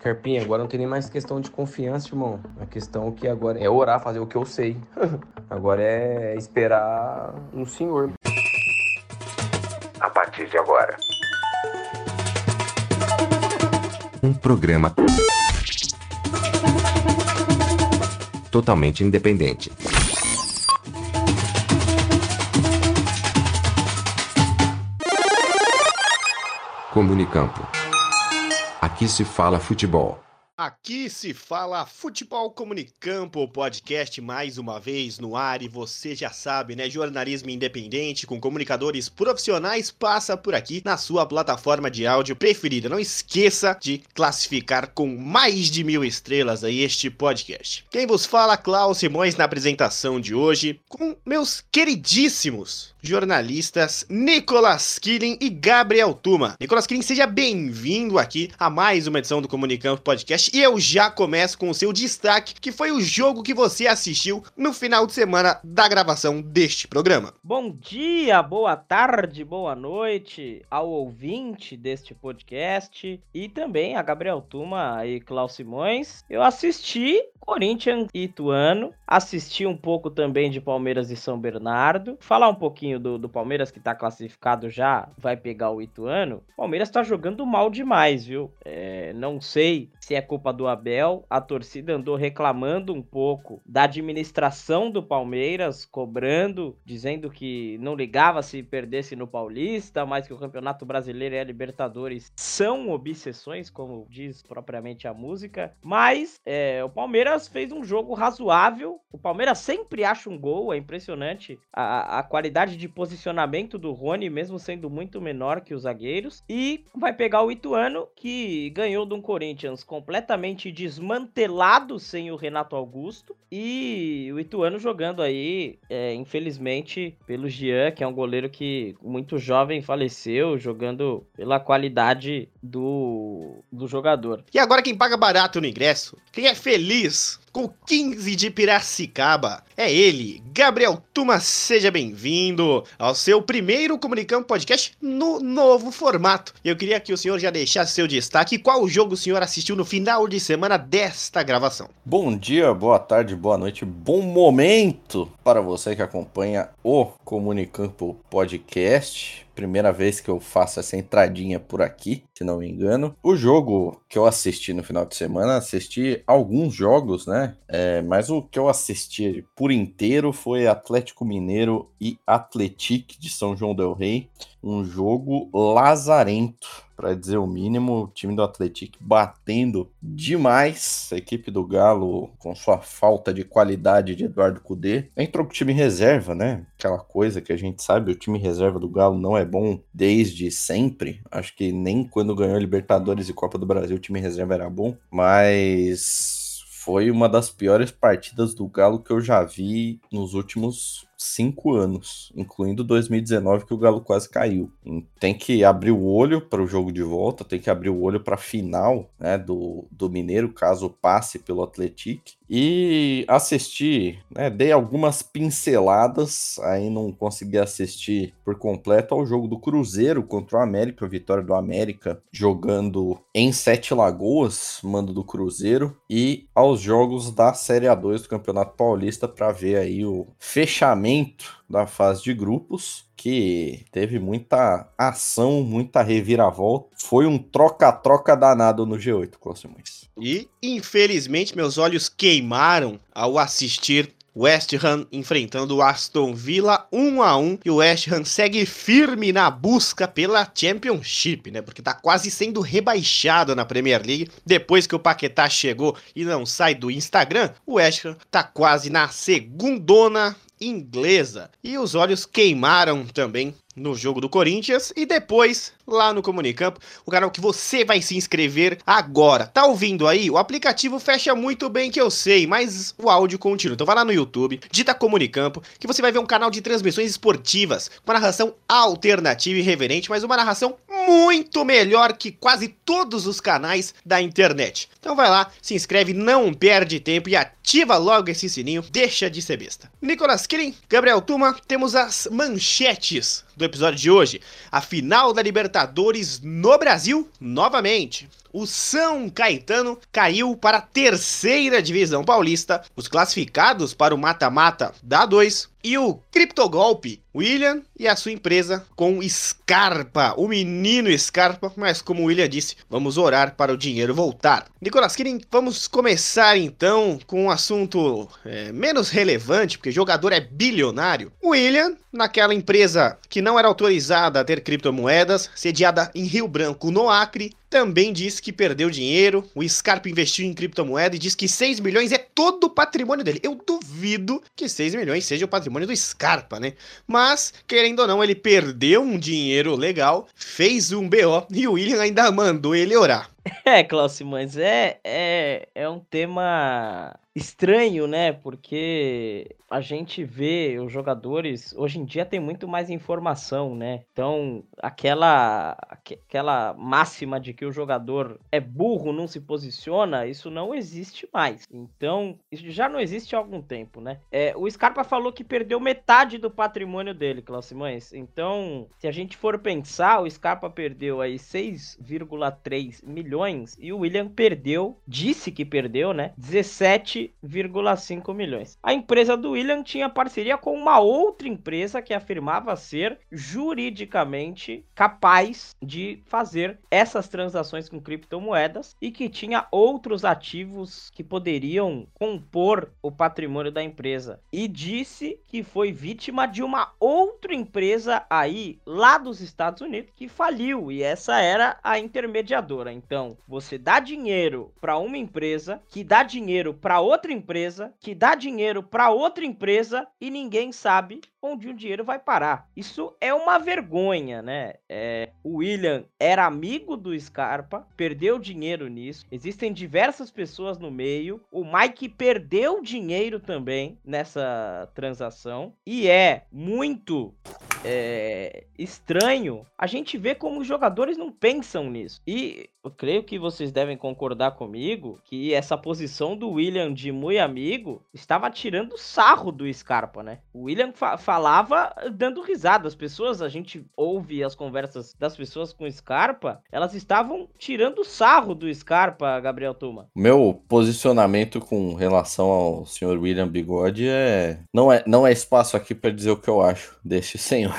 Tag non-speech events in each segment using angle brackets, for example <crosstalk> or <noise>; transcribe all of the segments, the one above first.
Carpinha, agora não tem nem mais questão de confiança, irmão. A questão que agora é orar, fazer o que eu sei. <laughs> agora é esperar no Senhor. A partir de agora. Um programa totalmente independente. Comunicampo. Aqui se fala futebol. Aqui se fala Futebol Comunicampo, podcast mais uma vez no ar e você já sabe, né? Jornalismo independente com comunicadores profissionais passa por aqui na sua plataforma de áudio preferida. Não esqueça de classificar com mais de mil estrelas aí este podcast. Quem vos fala, Klaus Simões, na apresentação de hoje, com meus queridíssimos jornalistas Nicolas Killing e Gabriel Tuma. Nicolas Killing, seja bem-vindo aqui a mais uma edição do Comunicampo Podcast e eu já começo com o seu destaque, que foi o jogo que você assistiu no final de semana da gravação deste programa. Bom dia, boa tarde, boa noite ao ouvinte deste podcast e também a Gabriel Tuma e Klaus Simões. Eu assisti Corinthians e Ituano, assisti um pouco também de Palmeiras e São Bernardo, falar um pouquinho do, do Palmeiras que tá classificado já, vai pegar o Ituano. O Palmeiras tá jogando mal demais, viu? É, não sei se é culpa do Abel, a torcida andou reclamando um pouco da administração do Palmeiras, cobrando, dizendo que não ligava se perdesse no Paulista, mas que o Campeonato Brasileiro e a Libertadores são obsessões, como diz propriamente a música. Mas é, o Palmeiras fez um jogo razoável. O Palmeiras sempre acha um gol, é impressionante a, a qualidade de posicionamento do Rony, mesmo sendo muito menor que os zagueiros. E vai pegar o Ituano, que ganhou um Corinthians completamente desmantelado sem o Renato Augusto. E o Ituano jogando aí, é, infelizmente, pelo Jean, que é um goleiro que muito jovem faleceu, jogando pela qualidade do, do jogador. E agora quem paga barato no ingresso, quem é feliz com 15 de Piracicaba. É ele, Gabriel Tuma, seja bem-vindo ao seu primeiro Comunicando Podcast no novo formato. Eu queria que o senhor já deixasse seu destaque. Qual jogo o senhor assistiu no final de semana desta gravação? Bom dia, boa tarde, boa noite, bom momento para você que acompanha o Comunicampo Podcast primeira vez que eu faço essa entradinha por aqui, se não me engano. O jogo que eu assisti no final de semana, assisti alguns jogos, né? É, mas o que eu assisti por inteiro foi Atlético Mineiro e Atletique de São João del Rei. Um jogo lazarento para dizer o mínimo. O time do Atlético batendo demais. A equipe do Galo, com sua falta de qualidade de Eduardo Cudê, entrou com o time reserva, né? Aquela coisa que a gente sabe, o time reserva do Galo não é bom desde sempre. Acho que nem quando ganhou Libertadores e Copa do Brasil o time reserva era bom, mas foi uma das piores partidas do Galo que eu já vi nos últimos cinco anos, incluindo 2019 que o Galo quase caiu. Tem que abrir o olho para o jogo de volta, tem que abrir o olho para a final né, do, do Mineiro, caso passe pelo Atlético. E assisti, né, dei algumas pinceladas, aí não consegui assistir por completo ao jogo do Cruzeiro contra o América, a vitória do América, jogando em Sete Lagoas, mando do Cruzeiro, e aos jogos da Série A2 do Campeonato Paulista para ver aí o fechamento da fase de grupos, que teve muita ação, muita reviravolta. Foi um troca-troca danado no G8, Cláudio E, infelizmente, meus olhos queimaram ao assistir West Ham enfrentando o Aston Villa 1 a 1 e o West Ham segue firme na busca pela Championship, né? Porque tá quase sendo rebaixado na Premier League. Depois que o Paquetá chegou e não sai do Instagram, o West Ham tá quase na segundona inglesa. E os olhos queimaram também no jogo do Corinthians e depois lá no Comunicampo, o canal que você vai se inscrever agora. Tá ouvindo aí? O aplicativo fecha muito bem que eu sei, mas o áudio continua. Então vai lá no YouTube, dita Comunicampo, que você vai ver um canal de transmissões esportivas com narração alternativa e reverente, mas uma narração muito melhor que quase todos os canais da internet. Então vai lá, se inscreve, não perde tempo e ativa logo esse sininho, deixa de ser besta. Nicolas Killing, Gabriel Tuma, temos as manchetes do episódio de hoje. A final da Libertadores no Brasil, novamente. O São Caetano caiu para a terceira divisão paulista. Os classificados para o mata-mata da 2 e o criptogolpe, William e a sua empresa com Scarpa, o menino Scarpa, mas como o William disse, vamos orar para o dinheiro voltar. Nicolas Kirin, vamos começar então com um assunto é, menos relevante, porque jogador é bilionário. William, naquela empresa que não era autorizada a ter criptomoedas, sediada em Rio Branco, no Acre, também disse que perdeu dinheiro. O Scarpa investiu em criptomoeda e diz que 6 milhões é todo o patrimônio dele. Eu duvido que 6 milhões seja o patrimônio do Scarpa, né? Mas, querendo ou não, ele perdeu um dinheiro legal, fez um BO e o William ainda mandou ele orar. É, Klaus mas é, é, é um tema estranho, né? Porque a gente vê os jogadores hoje em dia tem muito mais informação, né? Então, aquela aquela máxima de que o jogador é burro, não se posiciona, isso não existe mais. Então, isso já não existe há algum tempo, né? É, o Scarpa falou que perdeu metade do patrimônio dele, Klaus Simões. Então, se a gente for pensar, o Scarpa perdeu aí 6,3 milhões e o William perdeu, disse que perdeu, né? 17,5 milhões. A empresa do William tinha parceria com uma outra empresa que afirmava ser juridicamente capaz de fazer essas transações com criptomoedas e que tinha outros ativos que poderiam compor o patrimônio da empresa. E disse que foi vítima de uma outra empresa aí lá dos Estados Unidos que faliu e essa era a intermediadora. Então, você dá dinheiro para uma empresa que dá dinheiro para outra empresa que dá dinheiro para outra empresa e ninguém sabe onde o dinheiro vai parar. Isso é uma vergonha, né? É, o William era amigo do Scarpa, perdeu dinheiro nisso. Existem diversas pessoas no meio. O Mike perdeu dinheiro também nessa transação e é muito é, estranho a gente ver como os jogadores não pensam nisso. E eu creio que vocês devem concordar comigo que essa posição do William de muito amigo estava tirando sarro do Scarpa, né? O William fa falava dando risada. As pessoas, a gente ouve as conversas das pessoas com Scarpa, elas estavam tirando sarro do Scarpa, Gabriel Tuma. Meu posicionamento com relação ao senhor William Bigode é não é não é espaço aqui para dizer o que eu acho deste <laughs> senhor.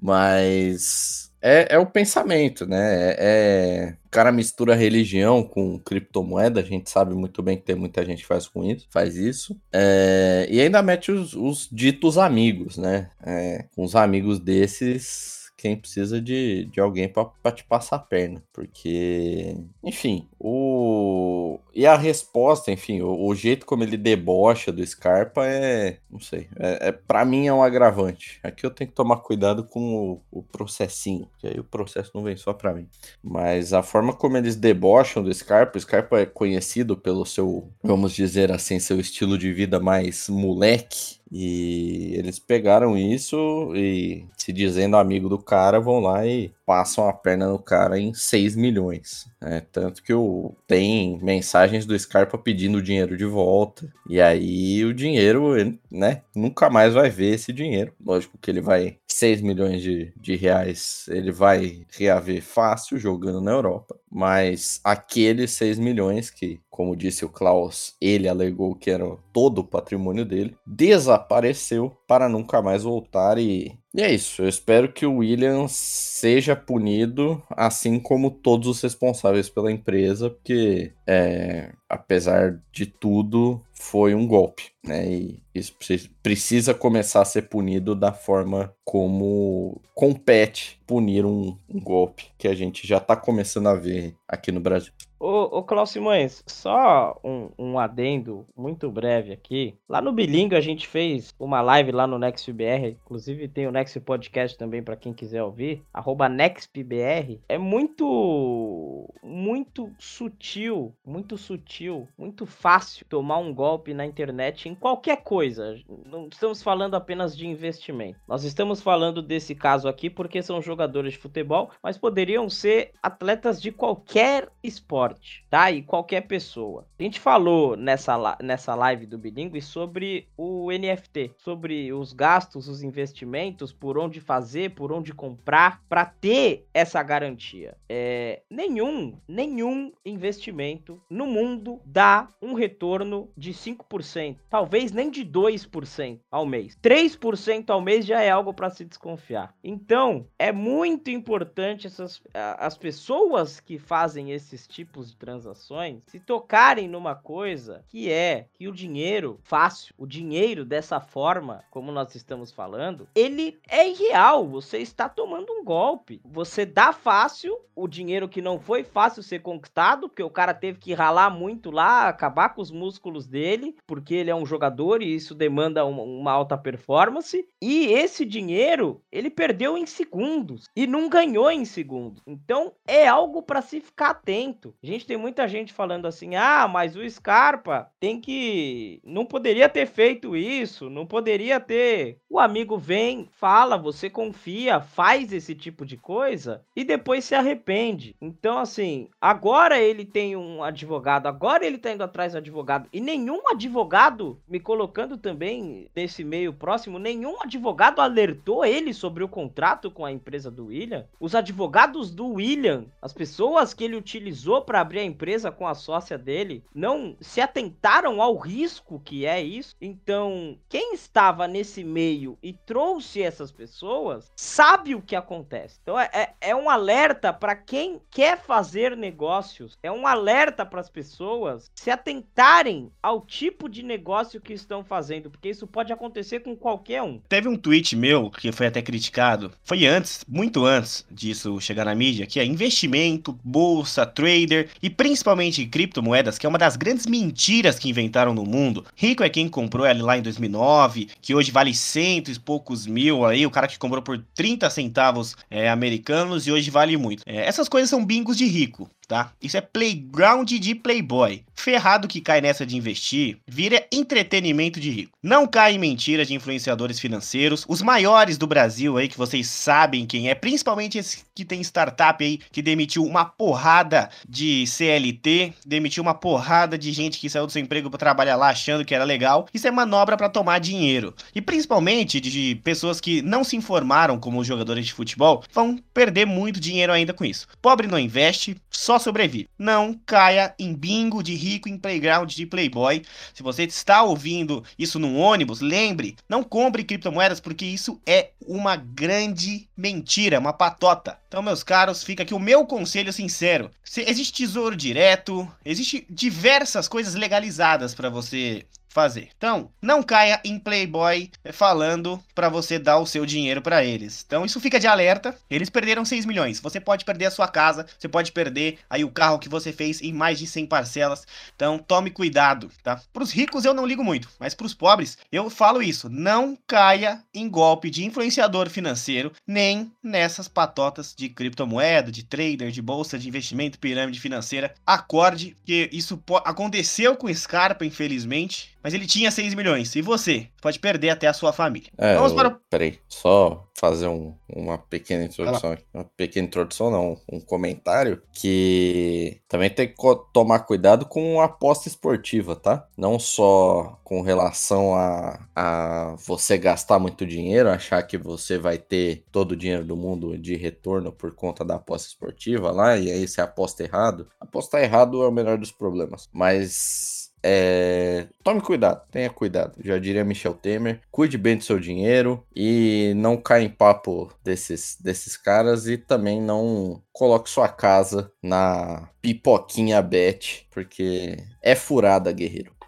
Mas é, é o pensamento, né? É, é, o cara mistura religião com criptomoeda, a gente sabe muito bem que tem muita gente que faz com isso, faz isso. É, e ainda mete os, os ditos amigos, né? É, com os amigos desses quem precisa de, de alguém para te passar a perna. Porque, enfim, o. E a resposta, enfim, o, o, jeito como ele debocha do Scarpa é. Não sei. É, é, para mim é um agravante. Aqui eu tenho que tomar cuidado com o, o processinho, que aí o processo não vem só para mim. Mas a forma como eles debocham do Scarpa, o Scarpa é conhecido pelo seu, vamos dizer assim, seu estilo de vida mais moleque e eles pegaram isso e, se dizendo amigo do cara, vão lá e passam a perna no cara em 6 milhões. Né? Tanto que o, tem mensagens do Scarpa pedindo o dinheiro de volta. E aí o dinheiro, né? Nunca mais vai ver esse dinheiro. Lógico que ele vai. 6 milhões de, de reais ele vai reaver fácil jogando na Europa. Mas aqueles 6 milhões que, como disse o Klaus, ele alegou que era todo o patrimônio dele, desapareceu para nunca mais voltar e e é isso. Eu espero que o Williams seja punido, assim como todos os responsáveis pela empresa, porque, é, apesar de tudo, foi um golpe, né? E isso precisa começar a ser punido da forma como compete punir um, um golpe que a gente já está começando a ver aqui no Brasil. Ô, ô Simões, só um, um, adendo muito breve aqui. Lá no Bilingue a gente fez uma live lá no NextBR, inclusive tem o Next Podcast também para quem quiser ouvir, arroba NextBR. É muito, muito sutil, muito sutil, muito fácil tomar um golpe na internet em qualquer coisa. Não estamos falando apenas de investimento. Nós estamos falando desse caso aqui porque são jogadores de futebol, mas poderiam ser atletas de qualquer esporte morte, tá? E qualquer pessoa. A gente falou nessa, nessa live do Bilingue sobre o NFT, sobre os gastos, os investimentos, por onde fazer, por onde comprar, para ter essa garantia. É, nenhum, nenhum investimento no mundo dá um retorno de 5%, talvez nem de 2% ao mês. 3% ao mês já é algo para se desconfiar. Então, é muito importante essas as pessoas que fazem esses tipos de transações se tocarem numa coisa que é que o dinheiro fácil, o dinheiro dessa forma, como nós estamos falando, ele é irreal. Você está tomando um golpe. Você dá fácil o dinheiro que não foi fácil ser conquistado, porque o cara teve que ralar muito lá, acabar com os músculos dele, porque ele é um jogador e isso demanda uma, uma alta performance. E esse dinheiro ele perdeu em segundos e não ganhou em segundos. Então é algo para se ficar atento. Gente tem muita gente falando assim: ah, mas o Scarpa tem que. Não poderia ter feito isso, não poderia ter. O amigo vem, fala, você confia, faz esse tipo de coisa e depois se arrepende. Então, assim, agora ele tem um advogado, agora ele tá indo atrás do advogado e nenhum advogado, me colocando também nesse meio próximo, nenhum advogado alertou ele sobre o contrato com a empresa do William. Os advogados do William, as pessoas que ele utilizou para abrir a empresa com a sócia dele, não se atentaram ao risco que é isso. Então, quem estava nesse meio e trouxe essas pessoas sabe o que acontece. Então, é, é, é um alerta para quem quer fazer negócios, é um alerta para as pessoas se atentarem ao tipo de negócio que estão fazendo, porque isso pode acontecer com qualquer um. Teve um tweet meu que foi até criticado, foi antes, muito antes disso chegar na mídia, que é investimento, bolsa, trader e principalmente criptomoedas, que é uma das grandes mentiras que inventaram no mundo. Rico é quem comprou ela lá em 2009, que hoje vale cento e poucos mil aí, o cara que comprou por 30 centavos é, americanos e hoje vale muito. É, essas coisas são bingos de rico tá? Isso é playground de playboy. Ferrado que cai nessa de investir, vira entretenimento de rico. Não cai em mentiras de influenciadores financeiros, os maiores do Brasil aí, que vocês sabem quem é, principalmente esse que tem startup aí, que demitiu uma porrada de CLT, demitiu uma porrada de gente que saiu do seu emprego para trabalhar lá achando que era legal. Isso é manobra para tomar dinheiro. E principalmente de pessoas que não se informaram como jogadores de futebol, vão perder muito dinheiro ainda com isso. Pobre não investe, só sobrevive. Não caia em bingo de rico em playground de playboy. Se você está ouvindo isso num ônibus, lembre, não compre criptomoedas porque isso é uma grande mentira, uma patota. Então, meus caros, fica aqui o meu conselho sincero. Se existe tesouro direto, existe diversas coisas legalizadas para você fazer. Então, não caia em Playboy falando para você dar o seu dinheiro para eles. Então, isso fica de alerta. Eles perderam 6 milhões. Você pode perder a sua casa, você pode perder aí o carro que você fez em mais de 100 parcelas. Então, tome cuidado, tá? Pros ricos eu não ligo muito, mas pros pobres eu falo isso, não caia em golpe de influenciador financeiro, nem nessas patotas de criptomoeda, de trader, de bolsa de investimento, pirâmide financeira. Acorde que isso aconteceu com Scarpa, infelizmente mas ele tinha 6 milhões. E você? Pode perder até a sua família. É, Vamos para. Peraí, só fazer um, uma pequena introdução aqui. Uma pequena introdução, não, um comentário. Que também tem que tomar cuidado com a aposta esportiva, tá? Não só com relação a, a você gastar muito dinheiro, achar que você vai ter todo o dinheiro do mundo de retorno por conta da aposta esportiva lá, e aí você aposta errado. Apostar errado é o menor dos problemas. Mas é... Tome cuidado, tenha cuidado. Já diria Michel Temer. Cuide bem do seu dinheiro e não caia em papo desses, desses caras e também não coloque sua casa na pipoquinha bet, porque é furada, guerreiro.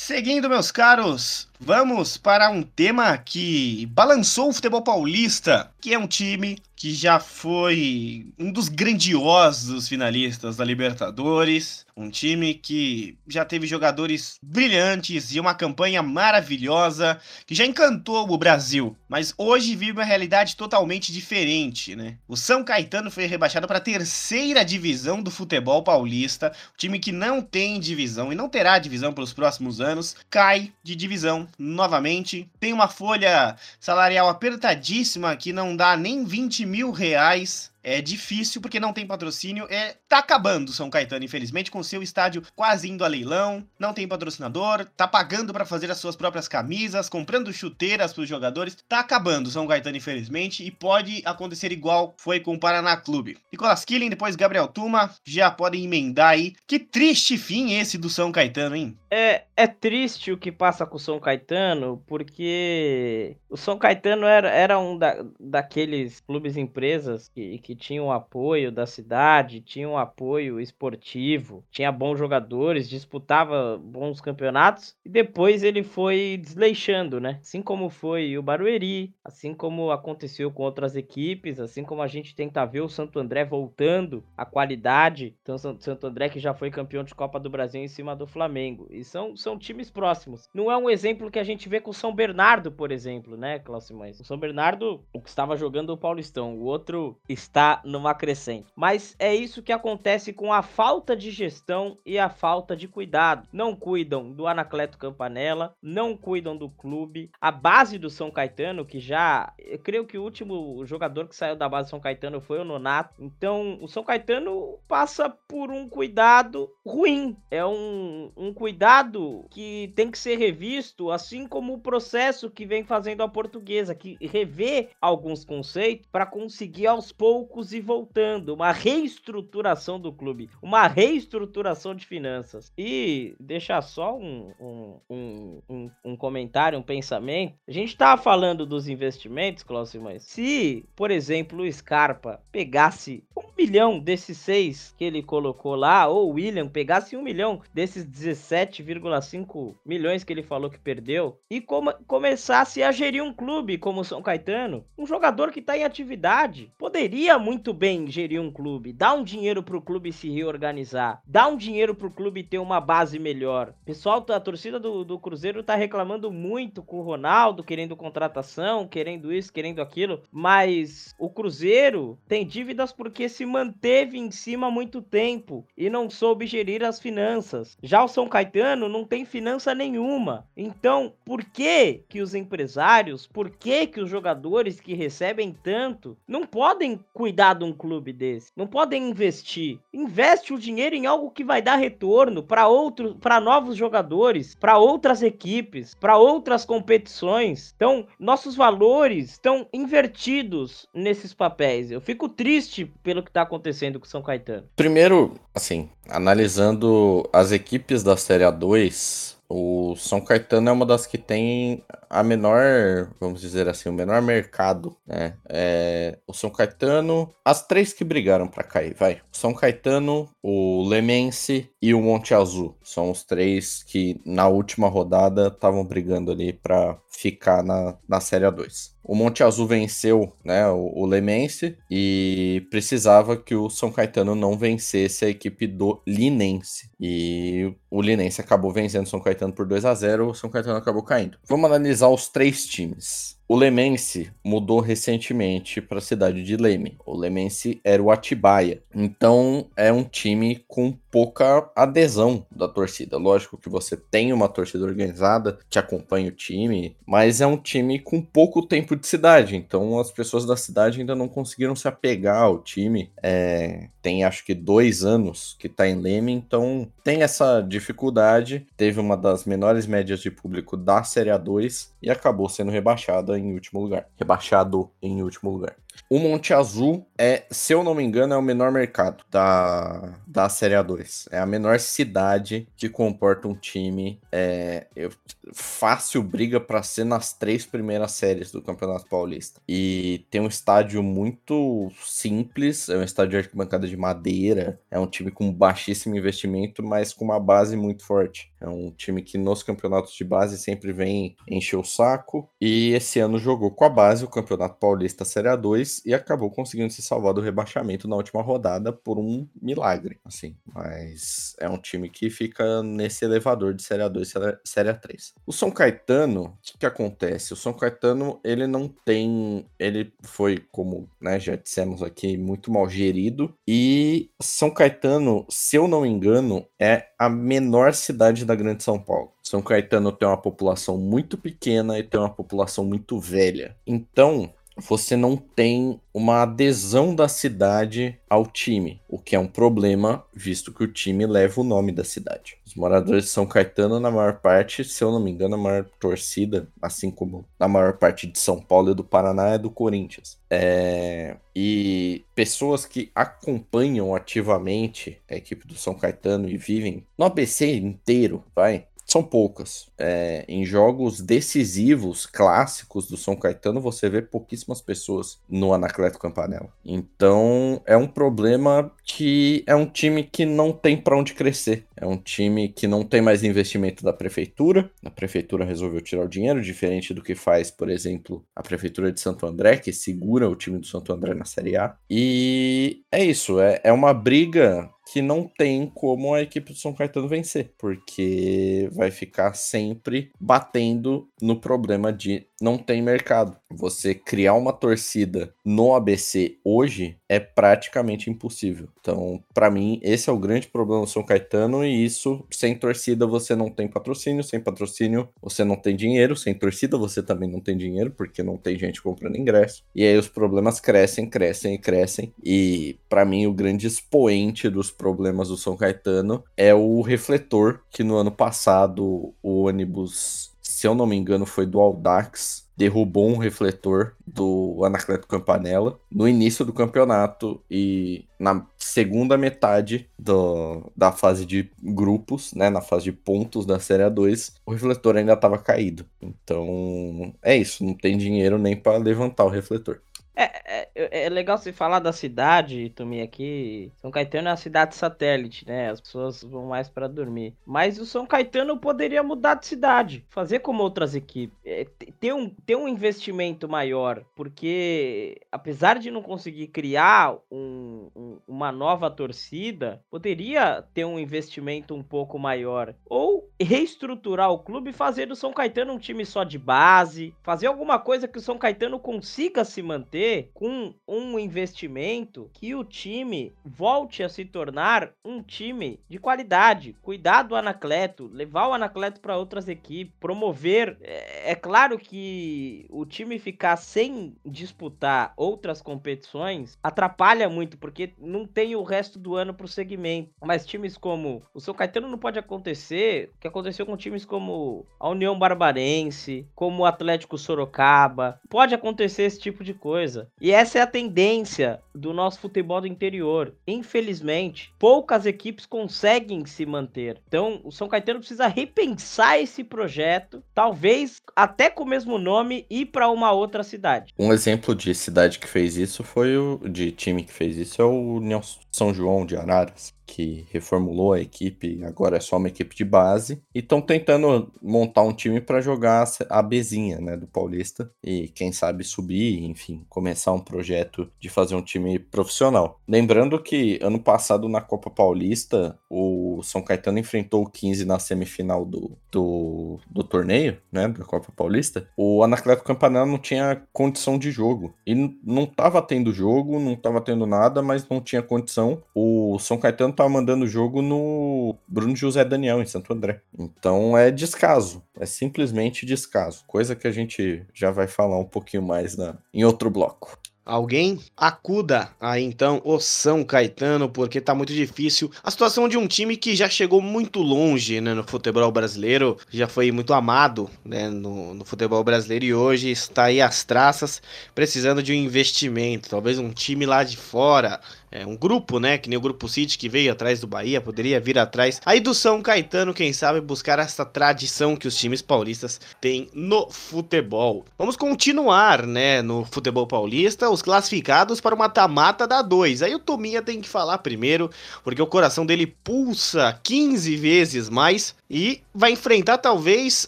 Seguindo, meus caros, vamos para um tema que balançou o futebol paulista, que é um time que já foi um dos grandiosos finalistas da Libertadores, um time que já teve jogadores brilhantes e uma campanha maravilhosa, que já encantou o Brasil, mas hoje vive uma realidade totalmente diferente, né? O São Caetano foi rebaixado para a terceira divisão do futebol paulista, um time que não tem divisão e não terá divisão pelos próximos anos, cai de divisão novamente, tem uma folha salarial apertadíssima que não dá nem 20 mil reais é difícil porque não tem patrocínio. É, tá acabando São Caetano, infelizmente, com seu estádio quase indo a leilão. Não tem patrocinador, tá pagando para fazer as suas próprias camisas, comprando chuteiras pros jogadores. Tá acabando São Caetano, infelizmente, e pode acontecer igual foi com o Paraná Clube. Nicolas Killing, depois Gabriel Tuma, já podem emendar aí. Que triste fim esse do São Caetano, hein? É, é triste o que passa com o São Caetano, porque o São Caetano era, era um da, daqueles clubes empresas que, que tinham apoio da cidade, tinham apoio esportivo, tinha bons jogadores, disputava bons campeonatos, e depois ele foi desleixando, né? Assim como foi o Barueri, assim como aconteceu com outras equipes, assim como a gente tenta ver o Santo André voltando à qualidade. Então, Santo André que já foi campeão de Copa do Brasil em cima do Flamengo. E são, são times próximos. Não é um exemplo que a gente vê com o São Bernardo, por exemplo, né, Cláudio Simões? O São Bernardo, o que estava jogando o Paulistão, o outro está numa crescente. Mas é isso que acontece com a falta de gestão e a falta de cuidado. Não cuidam do Anacleto Campanella, não cuidam do clube. A base do São Caetano, que já. Eu creio que o último jogador que saiu da base do São Caetano foi o Nonato. Então, o São Caetano passa por um cuidado ruim. É um, um cuidado que tem que ser revisto, assim como o processo que vem fazendo a portuguesa, que revê alguns conceitos para conseguir aos poucos ir voltando. Uma reestruturação do clube, uma reestruturação de finanças. E deixar só um, um, um, um, um comentário, um pensamento. A gente estava falando dos investimentos, Cláudio mas se, por exemplo, o Scarpa pegasse um milhão desses seis que ele colocou lá, ou o William pegasse um milhão desses 17,5 milhões que ele falou que perdeu, e come começasse a gerir um clube como o São Caetano, um jogador que está em atividade, poderia muito bem gerir um clube, dar um dinheiro para o clube se reorganizar, dar um dinheiro para o clube ter uma base melhor. Pessoal, a torcida do, do Cruzeiro está reclamando muito com o Ronaldo, querendo contratação, querendo isso, querendo aquilo, mas o Cruzeiro tem dívidas porque se manteve em cima há muito tempo e não soube gerir as finanças. Já o São Caetano não tem finança nenhuma. Então, por que que os empresários, por que que os jogadores que recebem tanto não podem cuidar de um clube desse? Não podem investir. Investe o dinheiro em algo que vai dar retorno para outros, para novos jogadores, para outras equipes, para outras competições. Então, nossos valores estão invertidos nesses papéis. Eu fico triste pelo que está acontecendo com o São Caetano. Primeiro, assim, analisando as equipes da Série A2, o São Caetano é uma das que tem a menor, vamos dizer assim, o menor mercado, né? É, o São Caetano, as três que brigaram para cair, vai. O São Caetano, o Lemense e o Monte Azul. São os três que na última rodada estavam brigando ali para ficar na, na Série A2. O Monte Azul venceu né, o, o Lemense e precisava que o São Caetano não vencesse a equipe do Linense. E o Linense acabou vencendo o São Caetano por 2 a 0 o São Caetano acabou caindo. Vamos analisar os três times. O Lemense mudou recentemente para a cidade de Leme. O Lemense era o Atibaia. Então é um time com pouca adesão da torcida. Lógico que você tem uma torcida organizada que acompanha o time, mas é um time com pouco tempo de cidade. Então as pessoas da cidade ainda não conseguiram se apegar ao time. É, tem acho que dois anos que está em Leme, então tem essa dificuldade. Teve uma das menores médias de público da Série A2 e acabou sendo rebaixada em último lugar. Rebaixado em último lugar. O Monte Azul é, se eu não me engano, é o menor mercado da, da Série A2. É a menor cidade que comporta um time. É, eu, fácil briga para ser nas três primeiras séries do Campeonato Paulista. E tem um estádio muito simples, é um estádio de arquibancada de madeira. É um time com baixíssimo investimento, mas com uma base muito forte. É um time que nos campeonatos de base sempre vem encher o saco. E esse ano jogou com a base o Campeonato Paulista Série A2 e acabou conseguindo se salvar do rebaixamento na última rodada por um milagre, assim. Mas é um time que fica nesse elevador de Série A2 e Série A3. O São Caetano, o que, que acontece? O São Caetano, ele não tem. Ele foi, como né, já dissemos aqui, muito mal gerido. E São Caetano, se eu não me engano, é a menor cidade da Grande São Paulo. São Caetano tem uma população muito pequena e tem uma população muito velha. Então, você não tem uma adesão da cidade ao time, o que é um problema, visto que o time leva o nome da cidade. Os moradores de São Caetano, na maior parte, se eu não me engano, a maior torcida, assim como na maior parte de São Paulo e do Paraná, é do Corinthians. É... E pessoas que acompanham ativamente a equipe do São Caetano e vivem no ABC inteiro, vai, são poucas. É, em jogos decisivos, clássicos do São Caetano, você vê pouquíssimas pessoas no Anacleto Campanella. Então, é um problema que é um time que não tem para onde crescer. É um time que não tem mais investimento da prefeitura. A prefeitura resolveu tirar o dinheiro, diferente do que faz, por exemplo, a prefeitura de Santo André, que segura o time do Santo André na Série A. E é isso, é, é uma briga que não tem como a equipe do São Caetano vencer, porque vai ficar sempre batendo no problema de não tem mercado. Você criar uma torcida no ABC hoje é praticamente impossível. Então, para mim, esse é o grande problema do São Caetano e isso, sem torcida você não tem patrocínio, sem patrocínio você não tem dinheiro, sem torcida você também não tem dinheiro, porque não tem gente comprando ingresso. E aí os problemas crescem, crescem e crescem. E para mim o grande expoente dos problemas do São Caetano é o refletor que no ano passado o ônibus, se eu não me engano, foi do Aldax derrubou um refletor do Anacleto Campanella no início do campeonato e na segunda metade do, da fase de grupos, né, na fase de pontos da Série A2, o refletor ainda estava caído. Então, é isso, não tem dinheiro nem para levantar o refletor. É, é, é, legal você falar da cidade, Tomi, aqui. São Caetano é uma cidade satélite, né? As pessoas vão mais para dormir. Mas o São Caetano poderia mudar de cidade, fazer como outras equipes. É, ter, um, ter um investimento maior, porque apesar de não conseguir criar um, um, uma nova torcida, poderia ter um investimento um pouco maior. Ou reestruturar o clube e fazer do São Caetano um time só de base, fazer alguma coisa que o São Caetano consiga se manter com um investimento que o time volte a se tornar um time de qualidade, cuidar do Anacleto, levar o Anacleto para outras equipes, promover. É, é claro que o time ficar sem disputar outras competições atrapalha muito, porque não tem o resto do ano para o segmento. Mas times como o São Caetano não pode acontecer o aconteceu com times como a União Barbarense, como o Atlético Sorocaba. Pode acontecer esse tipo de coisa coisa. E essa é a tendência do nosso futebol do interior. Infelizmente, poucas equipes conseguem se manter. Então, o São Caetano precisa repensar esse projeto, talvez até com o mesmo nome, ir para uma outra cidade. Um exemplo de cidade que fez isso foi o de time que fez isso é o União São João de Araras que reformulou a equipe, agora é só uma equipe de base, e estão tentando montar um time para jogar a Bezinha, né, do Paulista, e quem sabe subir, enfim, começar um projeto de fazer um time profissional. Lembrando que ano passado na Copa Paulista, o São Caetano enfrentou o 15 na semifinal do, do, do torneio, né, da Copa Paulista. O Anacleto Campanella não tinha condição de jogo, e não estava tendo jogo, não estava tendo nada, mas não tinha condição. O São Caetano tava mandando o jogo no Bruno José Daniel, em Santo André. Então é descaso. É simplesmente descaso. Coisa que a gente já vai falar um pouquinho mais na, em outro bloco. Alguém acuda aí então o São Caetano, porque tá muito difícil. A situação de um time que já chegou muito longe né, no futebol brasileiro, já foi muito amado né, no, no, futebol brasileiro e hoje está aí as traças, precisando de um investimento. Talvez um time lá de fora é, um grupo, né? Que nem o Grupo City que veio atrás do Bahia, poderia vir atrás aí do São Caetano, quem sabe buscar essa tradição que os times paulistas têm no futebol. Vamos continuar, né? No futebol paulista, os classificados para o mata-mata da 2. Aí o Tominha tem que falar primeiro, porque o coração dele pulsa 15 vezes mais e vai enfrentar talvez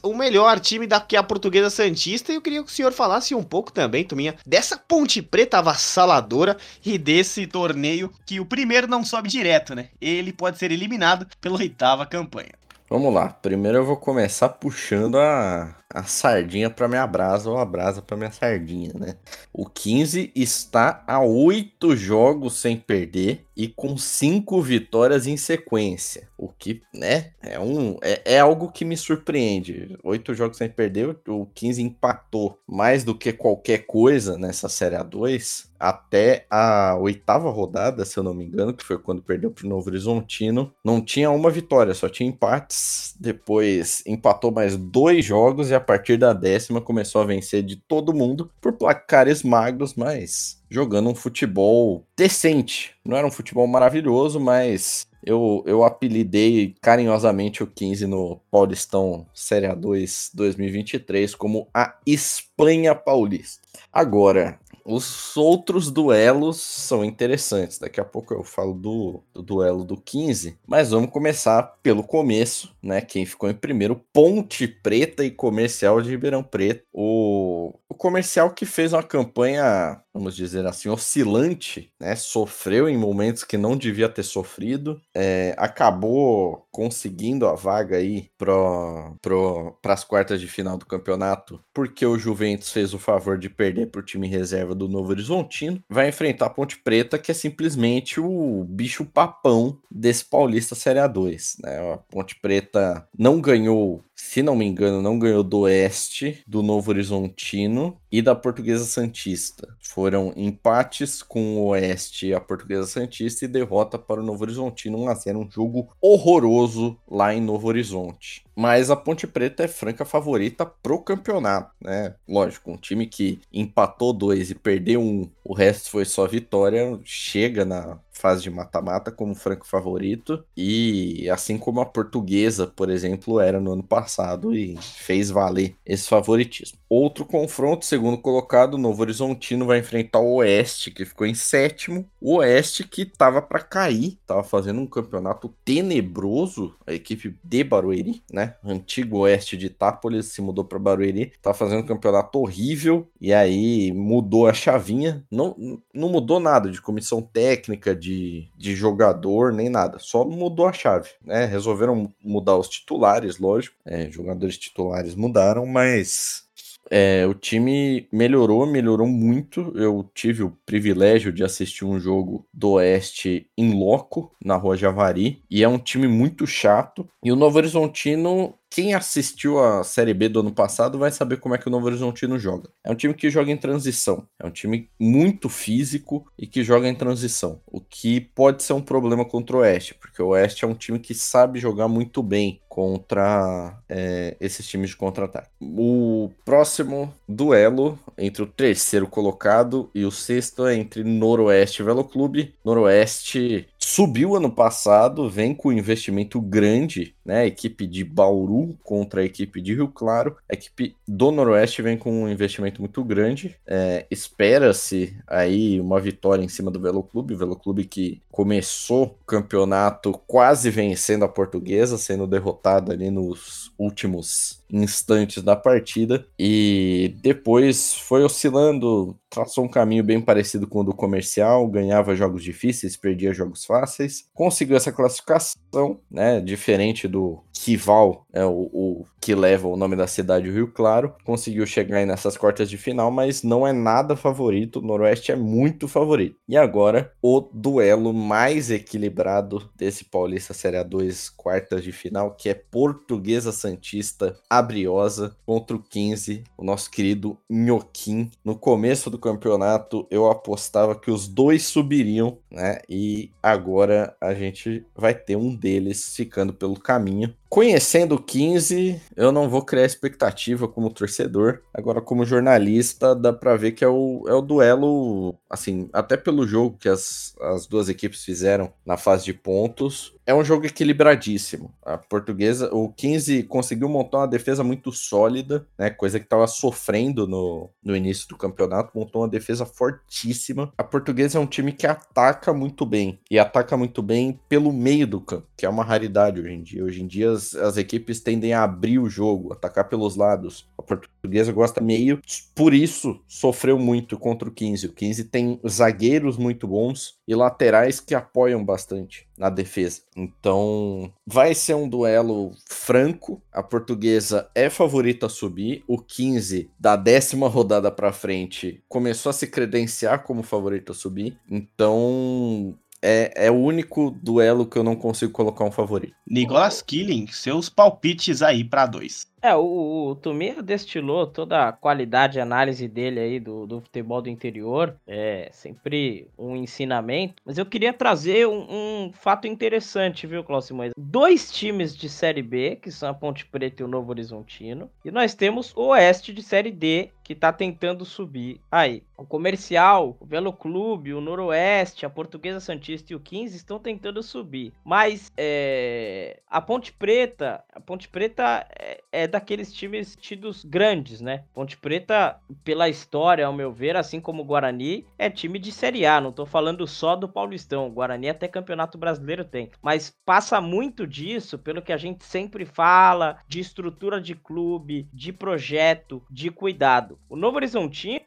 o melhor time da que é a Portuguesa Santista. E eu queria que o senhor falasse um pouco também, Tominha, dessa Ponte Preta avassaladora e desse torneio que o primeiro não sobe direto, né? Ele pode ser eliminado pela oitava campanha. Vamos lá. Primeiro eu vou começar puxando a, a sardinha para minha brasa ou a brasa para minha sardinha, né? O 15 está a oito jogos sem perder e com cinco vitórias em sequência. O que, né, é, um, é, é algo que me surpreende. Oito jogos sem perder, o 15 empatou mais do que qualquer coisa nessa Série A2 até a oitava rodada, se eu não me engano, que foi quando perdeu para o Novo Horizontino. Não tinha uma vitória, só tinha empates. Depois empatou mais dois jogos e a partir da décima começou a vencer de todo mundo por placares magros, mas jogando um futebol decente. Não era um futebol maravilhoso, mas eu, eu apelidei carinhosamente o 15 no Paulistão Série A2 2023 como a Espanha Paulista. Agora, os outros duelos são interessantes. Daqui a pouco eu falo do, do, duelo do 15, mas vamos começar pelo começo, né? Quem ficou em primeiro, Ponte Preta e Comercial de Ribeirão Preto. O, o comercial que fez uma campanha, vamos dizer assim, oscilante, né? Sofreu em momentos que não devia ter sofrido, é, acabou conseguindo a vaga aí para as quartas de final do campeonato, porque o Juventus fez o favor de perder para o time reserva do Novo Horizontino, vai enfrentar a Ponte Preta, que é simplesmente o bicho papão desse Paulista Série A2. Né? A Ponte Preta não ganhou se não me engano, não ganhou do Oeste, do Novo Horizontino e da Portuguesa Santista. Foram empates com o Oeste e a Portuguesa Santista e derrota para o Novo Horizontino 1x0, um jogo horroroso lá em Novo Horizonte. Mas a Ponte Preta é franca favorita pro campeonato, né? Lógico, um time que empatou dois e perdeu um, o resto foi só vitória, chega na fase de mata-mata como franco favorito. E assim como a portuguesa, por exemplo, era no ano passado e fez valer esse favoritismo. Outro confronto, segundo colocado, o Novo Horizontino vai enfrentar o Oeste, que ficou em sétimo. O Oeste que tava para cair, tava fazendo um campeonato tenebroso, a equipe de Barueri, né? Antigo Oeste de Itápolis se mudou para Barueri, tava fazendo um campeonato horrível e aí mudou a chavinha. Não, não mudou nada de comissão técnica, de, de jogador, nem nada. Só mudou a chave, né? Resolveram mudar os titulares, lógico. É, jogadores titulares mudaram, mas é, o time melhorou, melhorou muito. Eu tive o privilégio de assistir um jogo do Oeste em loco, na Rua Javari, e é um time muito chato. E o Novo Horizontino quem assistiu a Série B do ano passado vai saber como é que o Novo Horizontino joga. É um time que joga em transição. É um time muito físico e que joga em transição. O que pode ser um problema contra o Oeste, porque o Oeste é um time que sabe jogar muito bem contra é, esses times de contra-ataque. O próximo duelo entre o terceiro colocado e o sexto é entre Noroeste e Velo Clube. Noroeste subiu ano passado, vem com investimento grande, né? A equipe de Bauru contra a equipe de Rio Claro. A equipe do Noroeste vem com um investimento muito grande. É, Espera-se aí uma vitória em cima do Velo Clube. O Velo Clube que começou o campeonato quase vencendo a portuguesa, sendo derrotado ali nos últimos instantes da partida e depois foi oscilando, traçou um caminho bem parecido com o do comercial, ganhava jogos difíceis, perdia jogos fáceis, conseguiu essa classificação, né, diferente do rival, é o, o que leva o nome da cidade, o Rio Claro, conseguiu chegar aí nessas quartas de final, mas não é nada favorito, o Noroeste é muito favorito. E agora o duelo mais equilibrado desse Paulista Série A2 quartas de final, que é Portuguesa Santista Abriosa contra o 15, o nosso querido Nhoquim. No começo do campeonato eu apostava que os dois subiriam, né? E agora a gente vai ter um deles ficando pelo caminho. Conhecendo o 15, eu não vou criar expectativa como torcedor. Agora, como jornalista, dá pra ver que é o, é o duelo, assim, até pelo jogo que as, as duas equipes fizeram na fase de pontos, é um jogo equilibradíssimo. A portuguesa, o 15 conseguiu montar uma defesa muito sólida, né? Coisa que estava sofrendo no, no início do campeonato, montou uma defesa fortíssima. A portuguesa é um time que ataca muito bem e ataca muito bem pelo meio do campo, que é uma raridade hoje em dia. Hoje em dia as, as equipes tendem a abrir o jogo, atacar pelos lados. A portuguesa gosta meio, por isso sofreu muito contra o 15. O 15 tem zagueiros muito bons e laterais que apoiam bastante na defesa. Então, vai ser um duelo franco. A portuguesa é favorita a subir. O 15, da décima rodada pra frente, começou a se credenciar como favorito a subir. Então, é, é o único duelo que eu não consigo colocar um favorito. Nicolas Killing, seus palpites aí pra dois. É, o, o Tomir destilou toda a qualidade de análise dele aí do, do futebol do interior. É sempre um ensinamento. Mas eu queria trazer um, um fato interessante, viu, Cláudio Simões? Dois times de Série B, que são a Ponte Preta e o Novo Horizontino. E nós temos o Oeste de Série D, que tá tentando subir aí. O Comercial, o Velo Clube, o Noroeste, a Portuguesa Santista e o 15 estão tentando subir. Mas é, a Ponte Preta, a Ponte Preta é, é daqueles times tidos grandes, né? Ponte Preta, pela história, ao meu ver, assim como o Guarani, é time de Série A. Não tô falando só do Paulistão. O Guarani até Campeonato Brasileiro tem. Mas passa muito disso pelo que a gente sempre fala de estrutura de clube, de projeto, de cuidado. O Novo Horizontino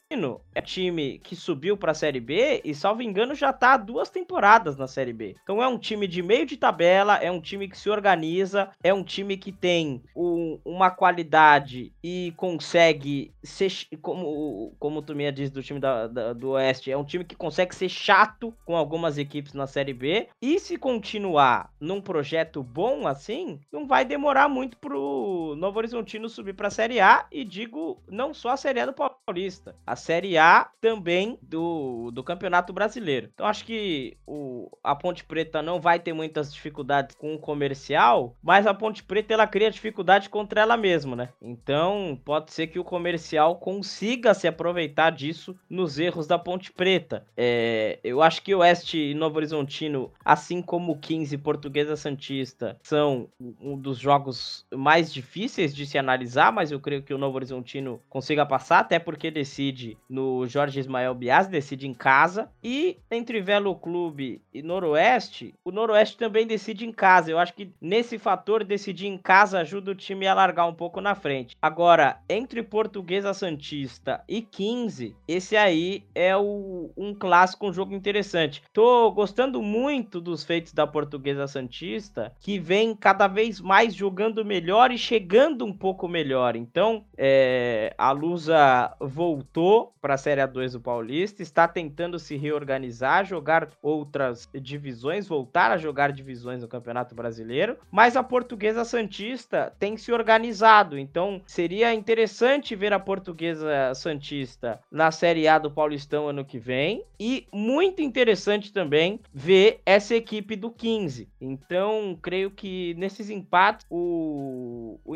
é time que subiu para a Série B e, salvo engano, já tá há duas temporadas na Série B. Então é um time de meio de tabela, é um time que se organiza, é um time que tem um, uma qualidade e consegue ser, como, como tu me diz do time da, da, do Oeste, é um time que consegue ser chato com algumas equipes na Série B. E se continuar num projeto bom assim, não vai demorar muito pro Novo Horizontino subir para a Série A. E digo, não só a Série A do Paulista, a Série A também do, do Campeonato Brasileiro. Então acho que o, a Ponte Preta não vai ter muitas dificuldades com o comercial, mas a Ponte Preta ela cria dificuldade contra ela mesma, né? Então pode ser que o comercial consiga se aproveitar disso nos erros da Ponte Preta. É, eu acho que o Oeste e Novo Horizontino, assim como o 15 Portuguesa Santista, são um dos jogos mais difíceis de se analisar, mas eu creio que o Novo Horizontino consiga passar, até porque decide no Jorge Ismael Bias, decide em casa. E entre Velo Clube e Noroeste, o Noroeste também decide em casa. Eu acho que nesse fator decidir em casa ajuda o time a largar um pouco na frente. Agora, entre Portuguesa Santista e 15, esse aí é o, um clássico, um jogo interessante. Tô gostando muito dos feitos da Portuguesa Santista, que vem cada vez mais jogando melhor e chegando um pouco melhor. Então, é, a Lusa voltou para a Série A2 do Paulista, está tentando se reorganizar, jogar outras divisões, voltar a jogar divisões no Campeonato Brasileiro, mas a Portuguesa Santista tem se organizado, então seria interessante ver a Portuguesa Santista na Série A do Paulistão ano que vem e muito interessante também ver essa equipe do 15. Então, creio que nesses empates o o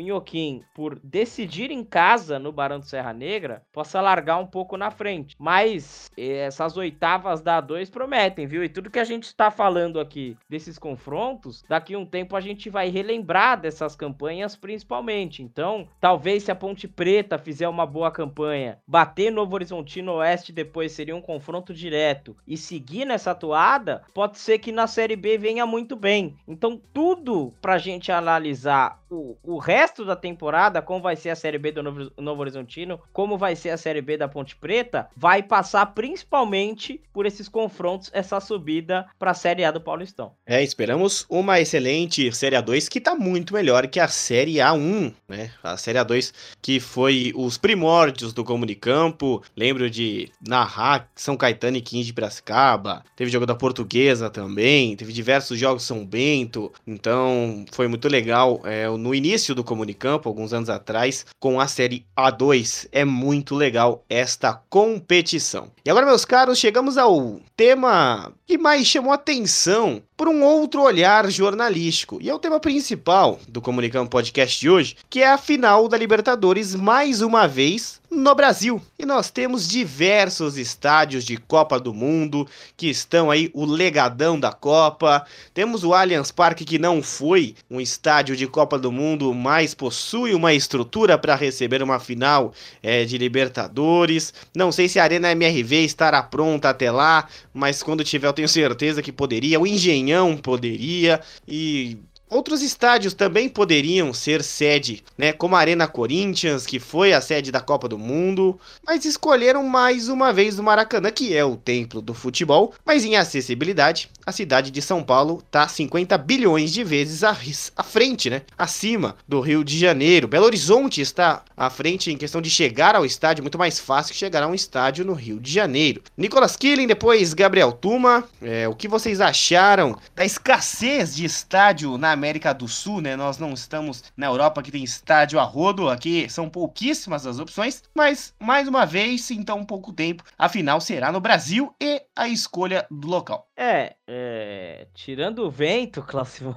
por decidir em casa no Barão do Serra Negra possa largar um pouco na frente. Mas essas oitavas da A2 prometem, viu? E tudo que a gente está falando aqui desses confrontos, daqui um tempo a gente vai relembrar dessas campanhas principalmente. Então, talvez se a Ponte Preta fizer uma boa campanha, bater Novo Horizontino Oeste depois seria um confronto direto e seguir nessa toada, pode ser que na Série B venha muito bem. Então, tudo pra gente analisar o, o resto da temporada, como vai ser a Série B do Novo, Novo Horizontino, como vai ser a Série B da Ponte Preta, vai passar principalmente por esses confrontos, essa subida para a Série A do Paulistão. É, esperamos uma excelente Série A2 que tá muito melhor que a Série A1, né? A Série A2 que foi os primórdios do Comunicampo. Lembro de narrar São Caetano e 15 de Piracicaba. Teve jogo da Portuguesa também. Teve diversos jogos São Bento. Então foi muito legal. É, no início do Comunicampo, alguns anos atrás, com a Série A2. É muito legal esta competição. E agora, meus caros, chegamos ao tema que mais chamou atenção por um outro olhar jornalístico. E é o tema principal do Comunicando Podcast de hoje, que é a final da Libertadores mais uma vez no Brasil. E nós temos diversos estádios de Copa do Mundo que estão aí o legadão da Copa. Temos o Allianz Parque que não foi um estádio de Copa do Mundo, mas possui uma estrutura para receber uma final é, de Libertadores. Não sei se a Arena MRV estará pronta até lá, mas quando tiver eu tenho certeza que poderia. O Engenhão poderia e Outros estádios também poderiam ser sede, né? Como a Arena Corinthians, que foi a sede da Copa do Mundo, mas escolheram mais uma vez o Maracanã, que é o templo do futebol, mas em acessibilidade, a cidade de São Paulo está 50 bilhões de vezes à, à frente, né? Acima do Rio de Janeiro. Belo Horizonte está à frente em questão de chegar ao estádio, muito mais fácil que chegar a um estádio no Rio de Janeiro. Nicolas Killing, depois Gabriel Tuma, é, o que vocês acharam da escassez de estádio na América do Sul, né? Nós não estamos na Europa que tem estádio a rodo, aqui são pouquíssimas as opções, mas mais uma vez, em tão pouco tempo, a final será no Brasil e a escolha do local. É, é, tirando o vento, <laughs> Cláudio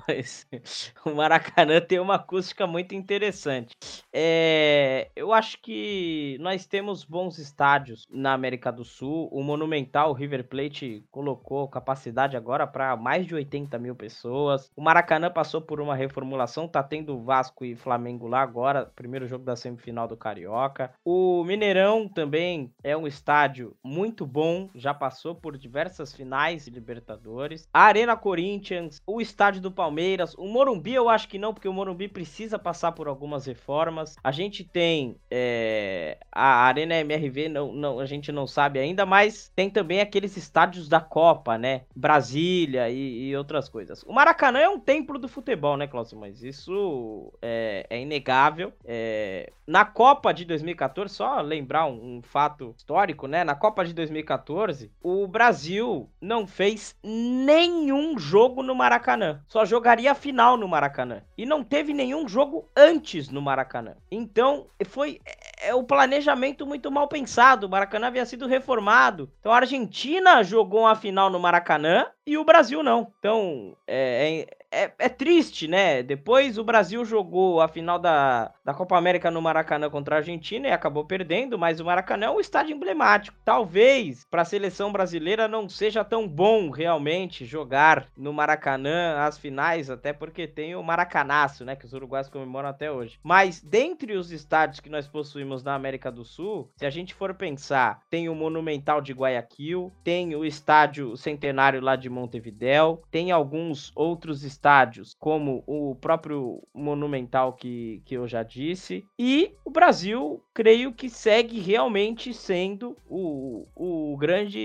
o Maracanã tem uma acústica muito interessante. É, eu acho que nós temos bons estádios na América do Sul. O Monumental o River Plate colocou capacidade agora para mais de 80 mil pessoas. O Maracanã passou por uma reformulação, tá tendo Vasco e Flamengo lá agora, primeiro jogo da semifinal do Carioca. O Mineirão também é um estádio muito bom, já passou por diversas finais de Libertadores. A Arena Corinthians, o estádio do Palmeiras, o Morumbi eu acho que não, porque o Morumbi precisa passar por algumas reformas. A gente tem é, a Arena MRV, não, não, a gente não sabe ainda, mas tem também aqueles estádios da Copa, né? Brasília e, e outras coisas. O Maracanã é um templo do futebol, né, Cláudio? Mas isso é, é inegável. É... Na Copa de 2014, só lembrar um, um fato histórico, né? Na Copa de 2014, o Brasil não fez nenhum jogo no Maracanã. Só jogaria a final no Maracanã. E não teve nenhum jogo antes no Maracanã. Então, foi é, é o planejamento muito mal pensado. O Maracanã havia sido reformado. Então, a Argentina jogou a final no Maracanã e o Brasil não. Então, é, é é, é, triste, né? Depois o Brasil jogou a final da, da Copa América no Maracanã contra a Argentina e acabou perdendo, mas o Maracanã é um estádio emblemático. Talvez para a seleção brasileira não seja tão bom realmente jogar no Maracanã as finais, até porque tem o Maracanaço, né? Que os uruguaios comemoram até hoje. Mas dentre os estádios que nós possuímos na América do Sul, se a gente for pensar, tem o Monumental de Guayaquil, tem o Estádio Centenário lá de Montevidéu, tem alguns outros estádios estádios, como o próprio Monumental que, que eu já disse. E o Brasil, creio que segue realmente sendo o, o grande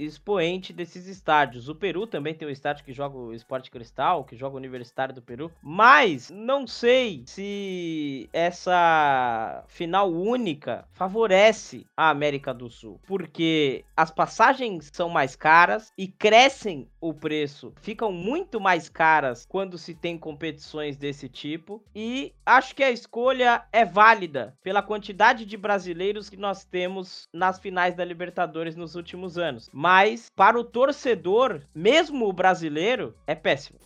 expoente desses estádios. O Peru também tem um estádio que joga o Esporte Cristal, que joga o Universitário do Peru. Mas não sei se essa final única favorece a América do Sul, porque as passagens são mais caras e crescem o preço, ficam muito mais caras quando se tem competições desse tipo. E acho que a escolha é válida pela quantidade de brasileiros que nós temos nas finais da Libertadores nos últimos anos. Mas para o torcedor, mesmo o brasileiro, é péssimo.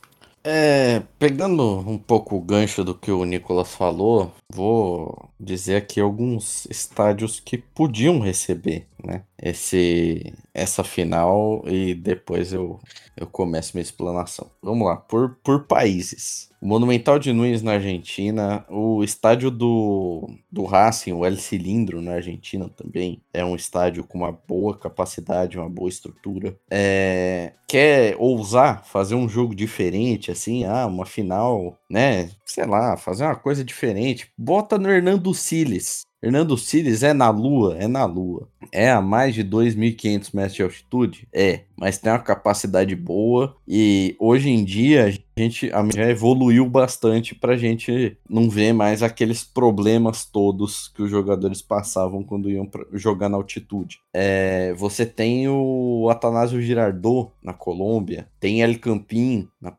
É, pegando um pouco o gancho do que o Nicolas falou, vou dizer aqui alguns estádios que podiam receber, né, esse, essa final e depois eu, eu começo minha explanação. Vamos lá, por, por países. O Monumental de Nunes na Argentina, o estádio do, do Racing, o El Cilindro na Argentina também, é um estádio com uma boa capacidade, uma boa estrutura. É, quer ousar fazer um jogo diferente, assim, ah, uma final, né? Sei lá, fazer uma coisa diferente. Bota no Hernando Siles. Hernando Siles é na Lua? É na Lua. É a mais de 2.500 metros de altitude? É, mas tem uma capacidade boa e hoje em dia a gente já evoluiu bastante para a gente não ver mais aqueles problemas todos que os jogadores passavam quando iam jogar na altitude. É, você tem o Atanásio Girardot na Colômbia, tem El Campín na,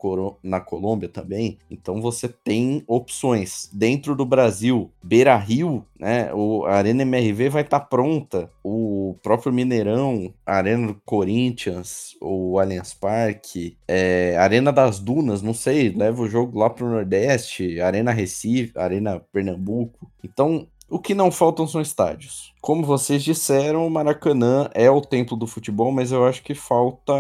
na Colômbia também, então você tem opções. Dentro do Brasil, Beira Rio, né, o, Arena MRV vai estar tá pronta, o próprio Mineirão, Arena do Corinthians, o Allianz Parque, é, Arena das Dunas, não sei, leva o jogo lá pro Nordeste, Arena Recife, Arena Pernambuco. Então, o que não faltam são estádios. Como vocês disseram, o Maracanã é o templo do futebol, mas eu acho que falta,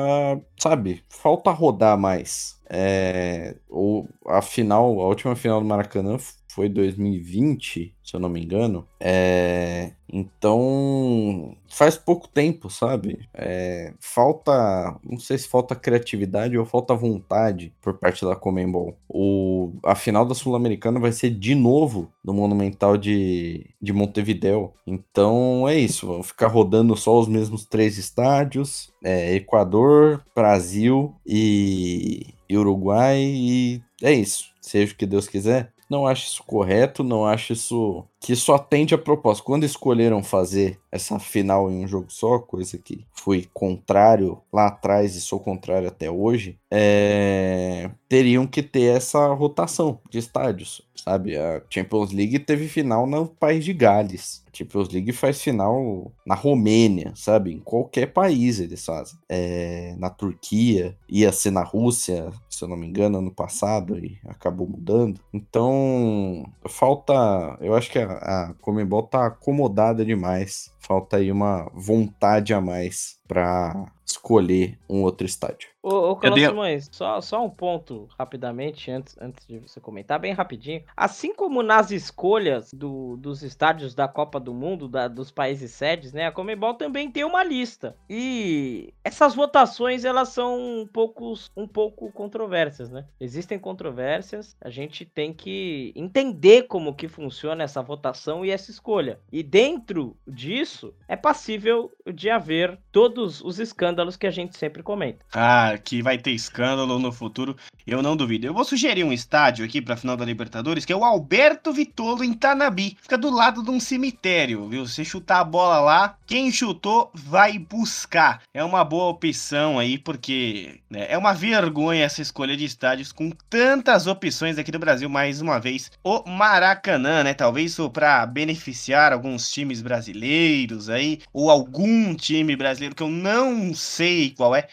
sabe, falta rodar mais. É, o, a final, a última final do Maracanã foi 2020, se eu não me engano. É, então faz pouco tempo, sabe? É, falta, não sei se falta criatividade ou falta vontade por parte da Comembol. O, a final da Sul-Americana vai ser de novo no Monumental de, de Montevideo. Então é isso, vamos ficar rodando só os mesmos três estádios: é, Equador, Brasil e Uruguai. E é isso. Seja o que Deus quiser. Não acho isso correto, não acho isso que isso atende a propósito. Quando escolheram fazer essa final em um jogo só, coisa que fui contrário lá atrás e sou contrário até hoje, é... teriam que ter essa rotação de estádios, sabe? A Champions League teve final no País de Gales. A Champions League faz final na Romênia, sabe? Em qualquer país eles fazem. É... Na Turquia, ia ser na Rússia, se eu não me engano, ano passado e acabou mudando. Então, falta. Eu acho que a, a Comembol tá acomodada demais. Falta aí uma vontade a mais para escolher um outro estádio. Ô, ô dei- Simões, só, só um ponto rapidamente, antes, antes de você comentar, bem rapidinho. Assim como nas escolhas do- dos estádios da Copa do Mundo, da- dos países sedes, né? A Comebol também tem uma lista. E essas votações, elas são um pouco, um pouco controversas, né? Existem controvérsias, a gente tem que entender como que funciona essa votação e essa escolha. E dentro disso, é passível de haver todos os escândalos que a gente sempre comenta. Ah, que vai ter escândalo no futuro, eu não duvido. Eu vou sugerir um estádio aqui pra final da Libertadores, que é o Alberto Vitolo em Tanabi. Fica do lado de um cemitério, viu? Você chutar a bola lá, quem chutou vai buscar. É uma boa opção aí, porque né, é uma vergonha essa escolha de estádios com tantas opções aqui no Brasil. Mais uma vez, o Maracanã, né? Talvez isso pra beneficiar alguns times brasileiros aí, ou algum time brasileiro que eu não sei qual é.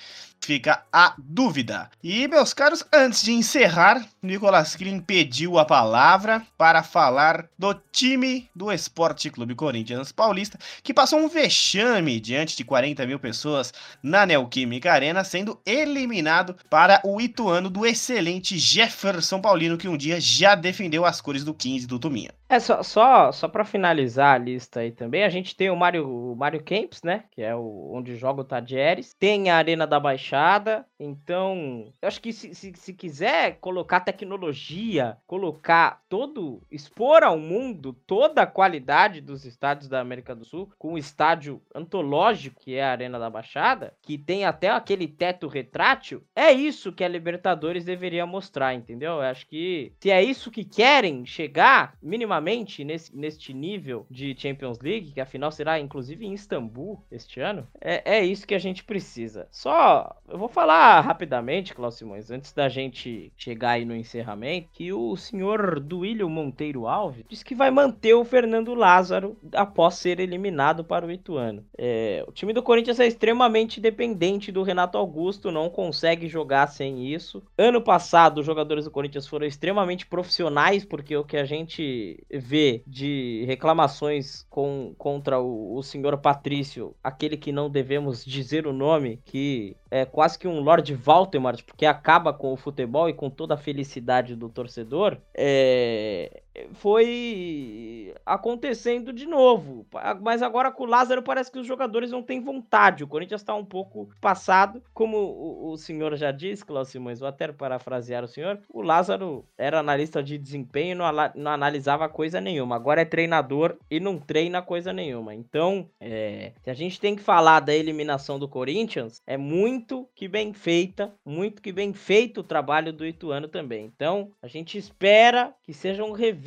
Fica a dúvida. E, meus caros, antes de encerrar, Nicolas Klim pediu a palavra para falar do time do Esporte Clube Corinthians Paulista, que passou um vexame diante de 40 mil pessoas na Neoquímica Arena, sendo eliminado para o Ituano do excelente Jefferson Paulino, que um dia já defendeu as cores do 15 do Tuminha. É, só, só, só para finalizar a lista aí também, a gente tem o Mário, o Mário Camps, né? Que é o, onde joga o Tadieres. Tem a Arena da Baixada. Então, eu acho que se, se, se quiser colocar tecnologia, colocar todo, expor ao mundo toda a qualidade dos estádios da América do Sul, com um estádio antológico, que é a Arena da Baixada, que tem até aquele teto retrátil, é isso que a Libertadores deveria mostrar, entendeu? Eu acho que se é isso que querem chegar, minimamente, nesse, neste nível de Champions League, que afinal será inclusive em Istambul este ano, é, é isso que a gente precisa. Só, eu vou falar rapidamente, Cláudio Simões, antes da gente chegar aí no encerramento, que o senhor Duílio Monteiro Alves disse que vai manter o Fernando Lázaro após ser eliminado para o Ituano. É, o time do Corinthians é extremamente dependente do Renato Augusto, não consegue jogar sem isso. Ano passado, os jogadores do Corinthians foram extremamente profissionais, porque o que a gente vê de reclamações com, contra o, o senhor Patrício, aquele que não devemos dizer o nome, que é quase que um Lord Voldemort, porque acaba com o futebol e com toda a felicidade do torcedor, é, foi acontecendo de novo. Mas agora com o Lázaro parece que os jogadores não têm vontade. O Corinthians está um pouco passado, como o, senhor já disse, Cláudio Simões, vou até parafrasear o senhor, o Lázaro era analista de desempenho e não, analisava coisa nenhuma. Agora é treinador e não treina coisa nenhuma. Então, é, se a gente tem que falar da eliminação do Corinthians, é muito que bem feita, muito que bem feito o trabalho do Ituano também. Então, a gente espera que sejam revistas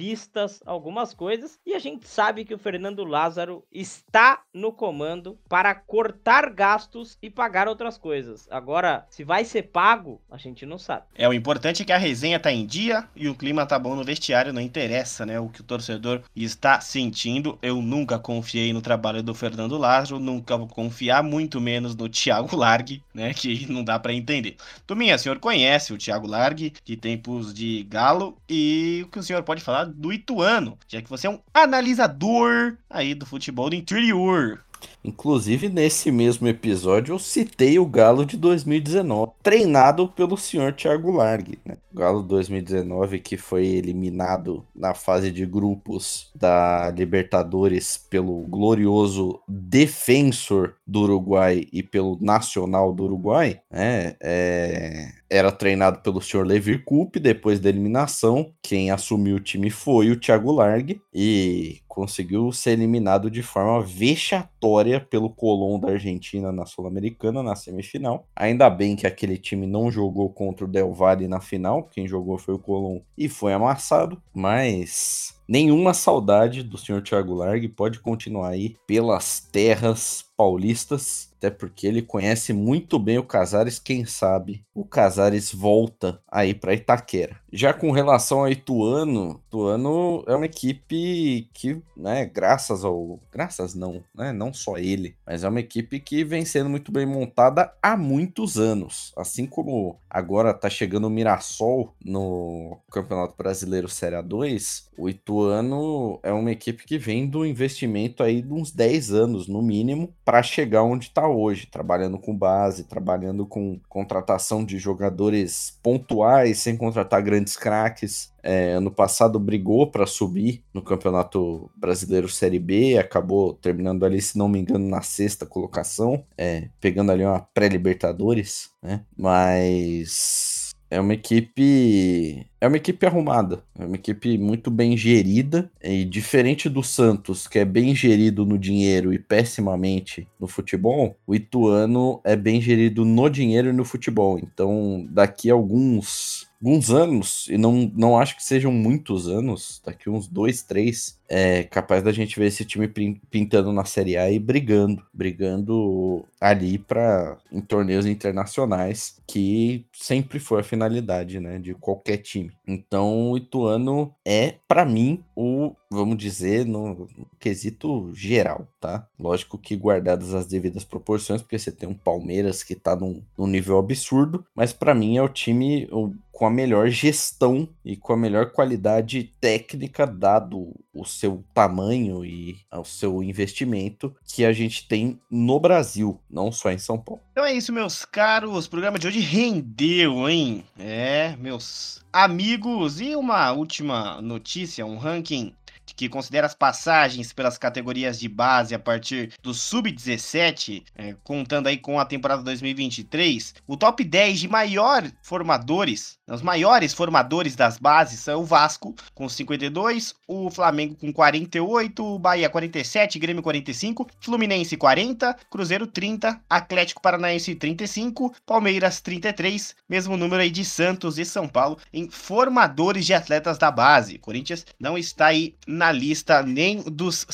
algumas coisas e a gente sabe que o Fernando Lázaro está no comando para cortar gastos e pagar outras coisas. Agora, se vai ser pago, a gente não sabe. É, o importante é que a resenha tá em dia e o clima tá bom no vestiário, não interessa, né? O que o torcedor está sentindo. Eu nunca confiei no trabalho do Fernando Lázaro, nunca vou confiar, muito menos no Thiago Largue, né? Que não dá pra entender. Tuminha, o senhor conhece o Thiago Largue de tempos de Galo e o que o senhor pode falar do Ituano, já que você é um analisador aí do futebol do interior. Inclusive, nesse mesmo episódio, eu citei o Galo de 2019, treinado pelo senhor Thiago Largue. Né? Galo 2019, que foi eliminado na fase de grupos da Libertadores pelo glorioso defensor do Uruguai e pelo Nacional do Uruguai, né? É, era treinado pelo senhor Levir Coupe, depois da eliminação, quem assumiu o time foi o Thiago Largue e conseguiu ser eliminado de forma vexatória pelo Colón da Argentina na Sul-Americana na semifinal. Ainda bem que aquele time não jogou contra o Del Valle na final, quem jogou foi o Colón e foi amassado, mas nenhuma saudade do senhor Thiago Largue pode continuar aí pelas terras paulistas, até porque ele conhece muito bem o Casares, quem sabe o Casares volta aí para Itaquera. Já com relação ao Ituano, Ituano é uma equipe que, né, graças ao, graças não, né, não só ele, mas é uma equipe que vem sendo muito bem montada há muitos anos, assim como agora tá chegando o Mirassol no Campeonato Brasileiro Série A2, o Ituano é uma equipe que vem do investimento aí de uns 10 anos no mínimo para chegar onde está hoje, trabalhando com base, trabalhando com contratação de jogadores pontuais, sem contratar grandes craques. É, ano passado brigou para subir no Campeonato Brasileiro Série B, acabou terminando ali, se não me engano, na sexta colocação, é, pegando ali uma pré-Libertadores, né? Mas é uma equipe. É uma equipe arrumada. É uma equipe muito bem gerida. E diferente do Santos, que é bem gerido no dinheiro e pessimamente no futebol, o Ituano é bem gerido no dinheiro e no futebol. Então, daqui a alguns alguns anos, e não, não acho que sejam muitos anos, daqui uns dois, três, é capaz da gente ver esse time pintando na Série A e brigando, brigando ali para em torneios internacionais, que sempre foi a finalidade, né, de qualquer time. Então, o Ituano é para mim o, vamos dizer, no quesito geral, tá? Lógico que guardadas as devidas proporções, porque você tem um Palmeiras que tá num, num nível absurdo, mas para mim é o time o, com a melhor gestão e com a melhor qualidade técnica, dado o seu tamanho e o seu investimento que a gente tem no Brasil, não só em São Paulo. Então é isso, meus caros. O programa de hoje rendeu, hein? É, meus amigos. E uma última notícia, um ranking que considera as passagens pelas categorias de base a partir do sub-17, é, contando aí com a temporada 2023, o top 10 de maior formadores, os maiores formadores das bases são o Vasco com 52, o Flamengo com 48, o Bahia 47, Grêmio 45, Fluminense 40, Cruzeiro 30, Atlético Paranaense 35, Palmeiras 33, mesmo número aí de Santos e São Paulo em formadores de atletas da base. Corinthians não está aí na lista nem dos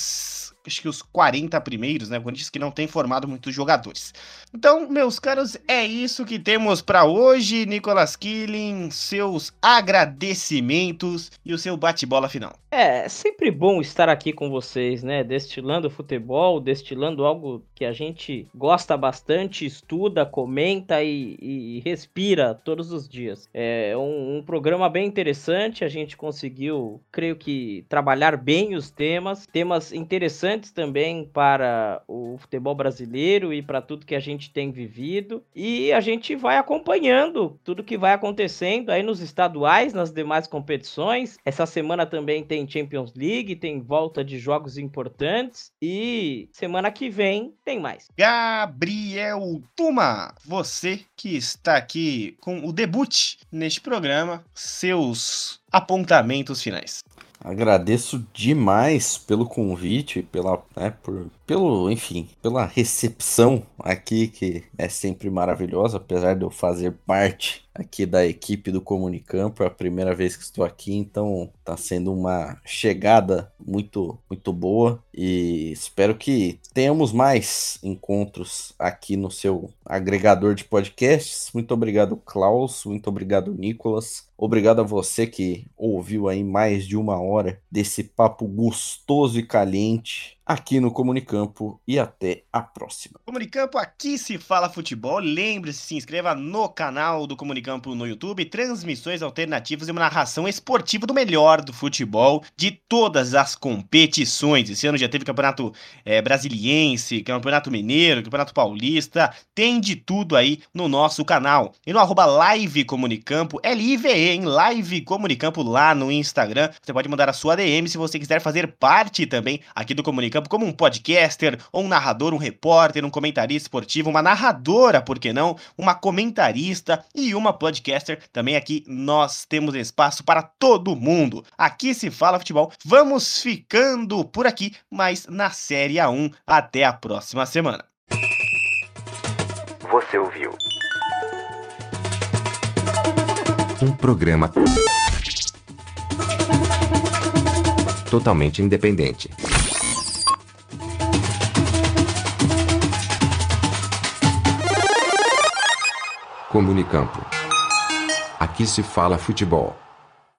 acho que os 40 primeiros, né? Corinthians que não tem formado muitos jogadores. Então, meus caros, é isso que temos para hoje. Nicolas Killing, seus agradecimentos e o seu bate-bola final. É sempre bom estar aqui com vocês, né? Destilando futebol, destilando algo que a gente gosta bastante, estuda, comenta e, e respira todos os dias. É um, um programa bem interessante. A gente conseguiu, creio que, trabalhar bem os temas, temas interessantes interessantes também para o futebol brasileiro e para tudo que a gente tem vivido. E a gente vai acompanhando tudo que vai acontecendo aí nos estaduais, nas demais competições. Essa semana também tem Champions League, tem volta de jogos importantes e semana que vem tem mais. Gabriel Tuma, você que está aqui com o debut neste programa, seus apontamentos finais. Agradeço demais pelo convite, pela, né, por, pelo, enfim, pela recepção aqui que é sempre maravilhosa, apesar de eu fazer parte aqui da equipe do Comunicampo, é a primeira vez que estou aqui, então está sendo uma chegada muito muito boa e espero que tenhamos mais encontros aqui no seu agregador de podcasts. Muito obrigado, Klaus, muito obrigado, Nicolas. Obrigado a você que ouviu aí mais de uma hora desse papo gostoso e caliente aqui no Comunicampo e até a próxima. Comunicampo, aqui se fala futebol. Lembre-se, se inscreva no canal do Comunicampo no YouTube. Transmissões alternativas e uma narração esportiva do melhor do futebol de todas as competições. Esse ano já teve campeonato é, brasiliense, campeonato mineiro, campeonato paulista. Tem de tudo aí no nosso canal. E no arroba live Comunicampo, L-I-V-E, em live Comunicampo lá no Instagram. Você pode mandar a sua DM se você quiser fazer parte também aqui do Comunicampo como um podcaster, ou um narrador, um repórter, um comentarista esportivo, uma narradora, por que não? Uma comentarista e uma podcaster. Também aqui nós temos espaço para todo mundo. Aqui se fala futebol. Vamos ficando por aqui, mas na Série A1. Até a próxima semana. Você ouviu? Um programa totalmente independente. Comunicampo. Aqui se fala futebol.